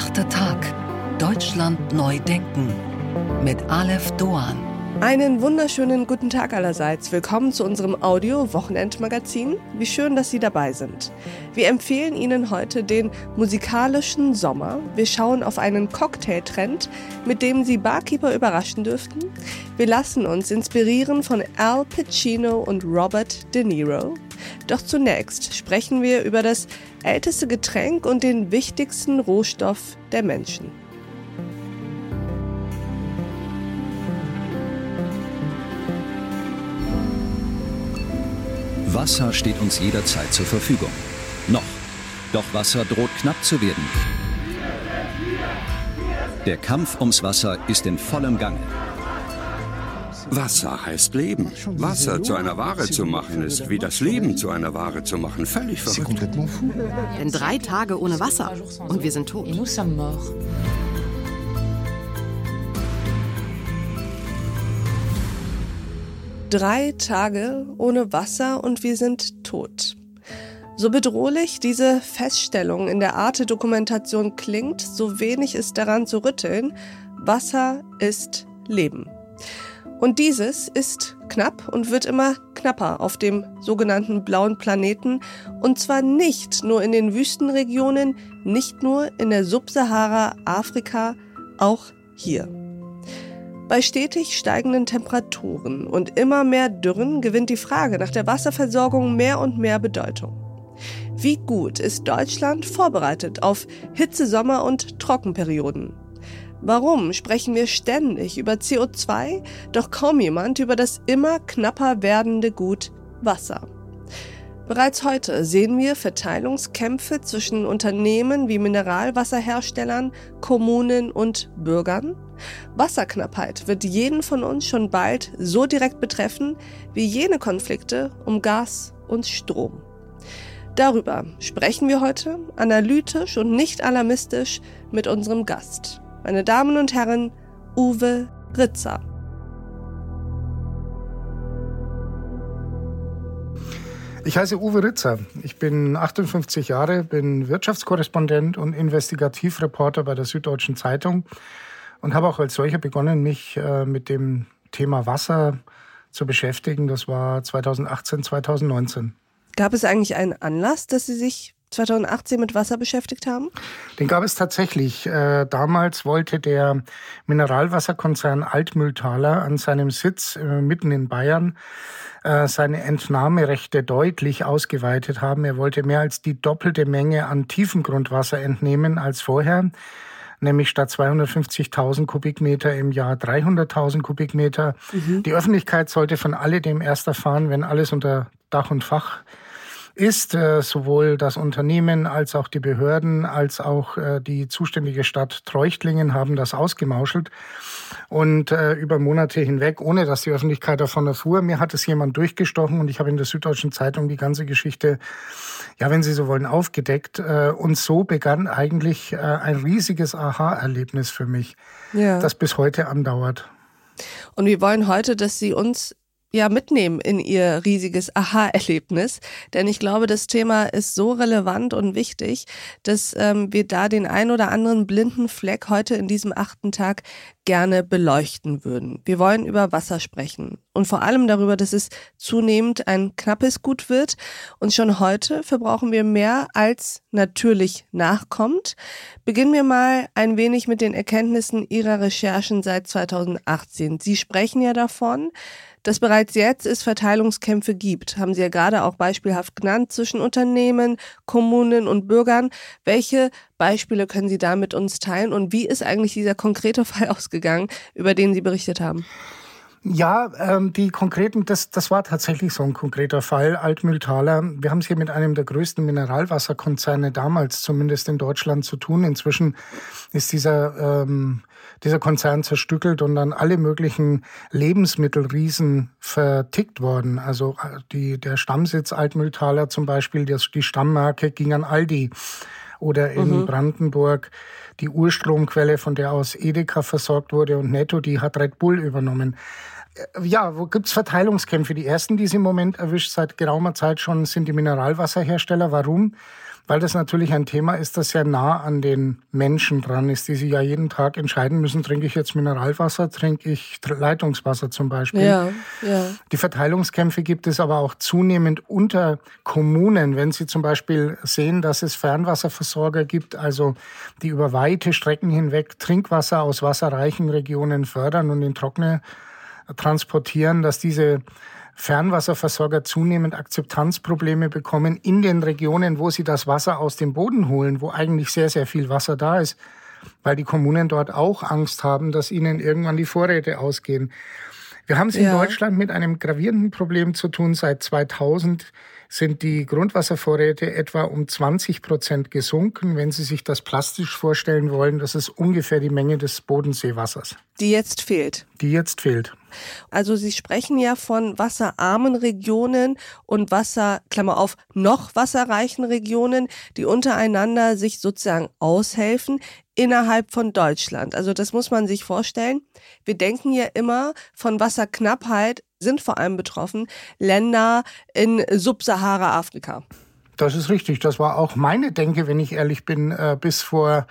Achter Tag. Deutschland neu denken. Mit Aleph Doan. Einen wunderschönen guten Tag allerseits. Willkommen zu unserem Audio-Wochenendmagazin. Wie schön, dass Sie dabei sind. Wir empfehlen Ihnen heute den musikalischen Sommer. Wir schauen auf einen Cocktailtrend, mit dem Sie Barkeeper überraschen dürften. Wir lassen uns inspirieren von Al Pacino und Robert De Niro. Doch zunächst sprechen wir über das älteste Getränk und den wichtigsten Rohstoff der Menschen. Wasser steht uns jederzeit zur Verfügung. Noch. Doch Wasser droht knapp zu werden. Der Kampf ums Wasser ist in vollem Gange. Wasser heißt Leben. Wasser zu einer Ware zu machen, ist wie das Leben zu einer Ware zu machen. Völlig verrückt. Denn drei Tage ohne Wasser und wir sind tot. Drei Tage ohne Wasser und wir sind tot. So bedrohlich diese Feststellung in der Arte-Dokumentation klingt, so wenig ist daran zu rütteln. Wasser ist Leben. Und dieses ist knapp und wird immer knapper auf dem sogenannten blauen Planeten. Und zwar nicht nur in den Wüstenregionen, nicht nur in der Subsahara, Afrika, auch hier. Bei stetig steigenden Temperaturen und immer mehr Dürren gewinnt die Frage nach der Wasserversorgung mehr und mehr Bedeutung. Wie gut ist Deutschland vorbereitet auf Hitzesommer und Trockenperioden? Warum sprechen wir ständig über CO2, doch kaum jemand über das immer knapper werdende Gut Wasser? Bereits heute sehen wir Verteilungskämpfe zwischen Unternehmen wie Mineralwasserherstellern, Kommunen und Bürgern. Wasserknappheit wird jeden von uns schon bald so direkt betreffen wie jene Konflikte um Gas und Strom. Darüber sprechen wir heute analytisch und nicht alarmistisch mit unserem Gast. Meine Damen und Herren, Uwe Ritzer. Ich heiße Uwe Ritzer. Ich bin 58 Jahre, bin Wirtschaftskorrespondent und Investigativreporter bei der Süddeutschen Zeitung und habe auch als solcher begonnen, mich äh, mit dem Thema Wasser zu beschäftigen. Das war 2018, 2019. Gab es eigentlich einen Anlass, dass Sie sich 2018 mit Wasser beschäftigt haben? Den gab es tatsächlich. Äh, damals wollte der Mineralwasserkonzern Altmühltaler an seinem Sitz äh, mitten in Bayern äh, seine Entnahmerechte deutlich ausgeweitet haben. Er wollte mehr als die doppelte Menge an Tiefengrundwasser entnehmen als vorher nämlich statt 250.000 Kubikmeter im Jahr 300.000 Kubikmeter. Mhm. Die Öffentlichkeit sollte von alledem erst erfahren, wenn alles unter Dach und Fach ist äh, sowohl das Unternehmen als auch die Behörden als auch äh, die zuständige Stadt Treuchtlingen haben das ausgemauschelt und äh, über Monate hinweg, ohne dass die Öffentlichkeit davon erfuhr. Mir hat es jemand durchgestochen und ich habe in der Süddeutschen Zeitung die ganze Geschichte, ja, wenn Sie so wollen, aufgedeckt. Und so begann eigentlich ein riesiges Aha-Erlebnis für mich, ja. das bis heute andauert. Und wir wollen heute, dass Sie uns ja mitnehmen in ihr riesiges Aha-Erlebnis. Denn ich glaube, das Thema ist so relevant und wichtig, dass ähm, wir da den ein oder anderen blinden Fleck heute in diesem achten Tag gerne beleuchten würden. Wir wollen über Wasser sprechen und vor allem darüber, dass es zunehmend ein knappes Gut wird und schon heute verbrauchen wir mehr als natürlich nachkommt. Beginnen wir mal ein wenig mit den Erkenntnissen Ihrer Recherchen seit 2018. Sie sprechen ja davon, dass bereits jetzt es Verteilungskämpfe gibt, haben Sie ja gerade auch beispielhaft genannt, zwischen Unternehmen, Kommunen und Bürgern. Welche Beispiele können Sie da mit uns teilen und wie ist eigentlich dieser konkrete Fall ausgegangen, über den Sie berichtet haben? Ja, ähm, die konkreten, das, das war tatsächlich so ein konkreter Fall. Altmühltaler, wir haben es hier mit einem der größten Mineralwasserkonzerne damals zumindest in Deutschland zu tun. Inzwischen ist dieser, ähm, dieser Konzern zerstückelt und dann alle möglichen Lebensmittelriesen vertickt worden. Also äh, die, der Stammsitz Altmühltaler zum Beispiel, das, die Stammmarke ging an Aldi oder in mhm. Brandenburg die Urstromquelle, von der aus Edeka versorgt wurde und Netto, die hat Red Bull übernommen. Äh, ja, wo gibt es Verteilungskämpfe? Die ersten, die es im Moment erwischt, seit geraumer Zeit schon, sind die Mineralwasserhersteller. Warum? weil das natürlich ein Thema ist, das sehr nah an den Menschen dran ist, die sich ja jeden Tag entscheiden müssen, trinke ich jetzt Mineralwasser, trinke ich Leitungswasser zum Beispiel. Ja, ja. Die Verteilungskämpfe gibt es aber auch zunehmend unter Kommunen, wenn sie zum Beispiel sehen, dass es Fernwasserversorger gibt, also die über weite Strecken hinweg Trinkwasser aus wasserreichen Regionen fördern und in trockene transportieren, dass diese Fernwasserversorger zunehmend Akzeptanzprobleme bekommen in den Regionen, wo sie das Wasser aus dem Boden holen, wo eigentlich sehr, sehr viel Wasser da ist, weil die Kommunen dort auch Angst haben, dass ihnen irgendwann die Vorräte ausgehen. Wir haben es in Deutschland mit einem gravierenden Problem zu tun. Seit 2000 sind die Grundwasservorräte etwa um 20 Prozent gesunken. Wenn Sie sich das plastisch vorstellen wollen, das ist ungefähr die Menge des Bodenseewassers. Die jetzt fehlt. Die jetzt fehlt. Also Sie sprechen ja von wasserarmen Regionen und Wasser, Klammer auf, noch wasserreichen Regionen, die untereinander sich sozusagen aushelfen innerhalb von Deutschland. Also das muss man sich vorstellen. Wir denken ja immer von Wasserknappheit sind vor allem betroffen Länder in Subsahara-Afrika. Das ist richtig. Das war auch meine Denke, wenn ich ehrlich bin, äh, bis vor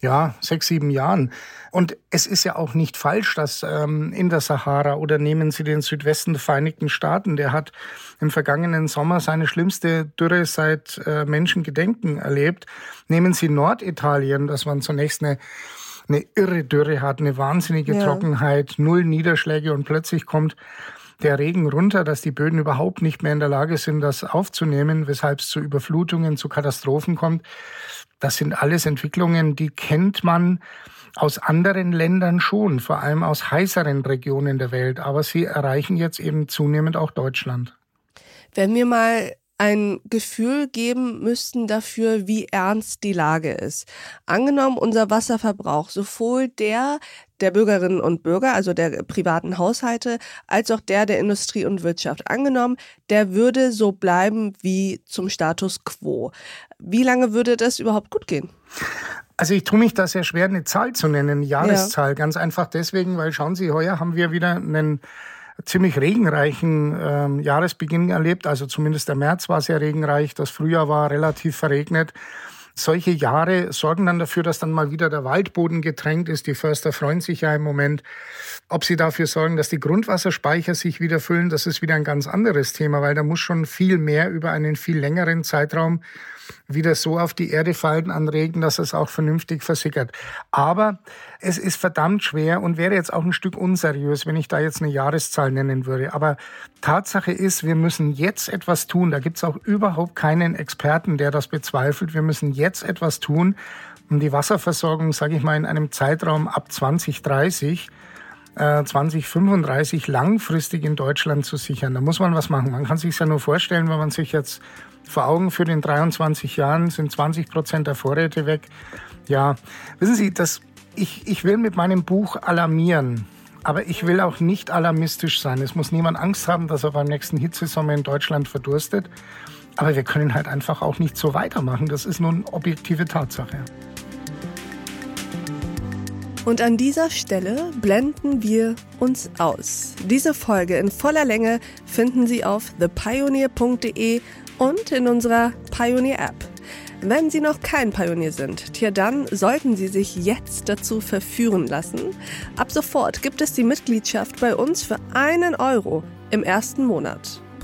ja, sechs, sieben Jahren. Und es ist ja auch nicht falsch, dass ähm, in der Sahara oder nehmen Sie den Südwesten der Vereinigten Staaten, der hat im vergangenen Sommer seine schlimmste Dürre seit äh, Menschengedenken erlebt. Nehmen Sie Norditalien, das man zunächst eine eine irre Dürre hat, eine wahnsinnige ja. Trockenheit, null Niederschläge und plötzlich kommt der Regen runter, dass die Böden überhaupt nicht mehr in der Lage sind, das aufzunehmen, weshalb es zu Überflutungen, zu Katastrophen kommt. Das sind alles Entwicklungen, die kennt man aus anderen Ländern schon, vor allem aus heißeren Regionen der Welt, aber sie erreichen jetzt eben zunehmend auch Deutschland. Wenn wir mal ein Gefühl geben müssten dafür, wie ernst die Lage ist. Angenommen, unser Wasserverbrauch, sowohl der der Bürgerinnen und Bürger, also der privaten Haushalte, als auch der der Industrie und Wirtschaft. Angenommen, der würde so bleiben wie zum Status quo. Wie lange würde das überhaupt gut gehen? Also ich tue mich da sehr schwer, eine Zahl zu nennen, eine Jahreszahl. Ja. Ganz einfach deswegen, weil schauen Sie, heuer haben wir wieder einen ziemlich regenreichen ähm, Jahresbeginn erlebt. Also zumindest der März war sehr regenreich, das Frühjahr war relativ verregnet. Solche Jahre sorgen dann dafür, dass dann mal wieder der Waldboden getränkt ist. Die Förster freuen sich ja im Moment. Ob sie dafür sorgen, dass die Grundwasserspeicher sich wieder füllen, das ist wieder ein ganz anderes Thema, weil da muss schon viel mehr über einen viel längeren Zeitraum wieder so auf die Erde fallen an Regen, dass es auch vernünftig versickert. Aber es ist verdammt schwer und wäre jetzt auch ein Stück unseriös, wenn ich da jetzt eine Jahreszahl nennen würde. Aber Tatsache ist, wir müssen jetzt etwas tun. Da gibt es auch überhaupt keinen Experten, der das bezweifelt. Wir müssen jetzt etwas tun, um die Wasserversorgung, sage ich mal, in einem Zeitraum ab 2030 2035 äh, langfristig in Deutschland zu sichern. Da muss man was machen. Man kann sich ja nur vorstellen, wenn man sich jetzt vor Augen für den 23 Jahren sind 20 Prozent der Vorräte weg. Ja, wissen Sie, das, ich, ich will mit meinem Buch alarmieren. Aber ich will auch nicht alarmistisch sein. Es muss niemand Angst haben, dass er beim nächsten Hitzesommer in Deutschland verdurstet. Aber wir können halt einfach auch nicht so weitermachen. Das ist nun objektive Tatsache. Und an dieser Stelle blenden wir uns aus. Diese Folge in voller Länge finden Sie auf thepioneer.de und in unserer Pioneer App. Wenn Sie noch kein Pionier sind, tja dann sollten Sie sich jetzt dazu verführen lassen. Ab sofort gibt es die Mitgliedschaft bei uns für einen Euro im ersten Monat.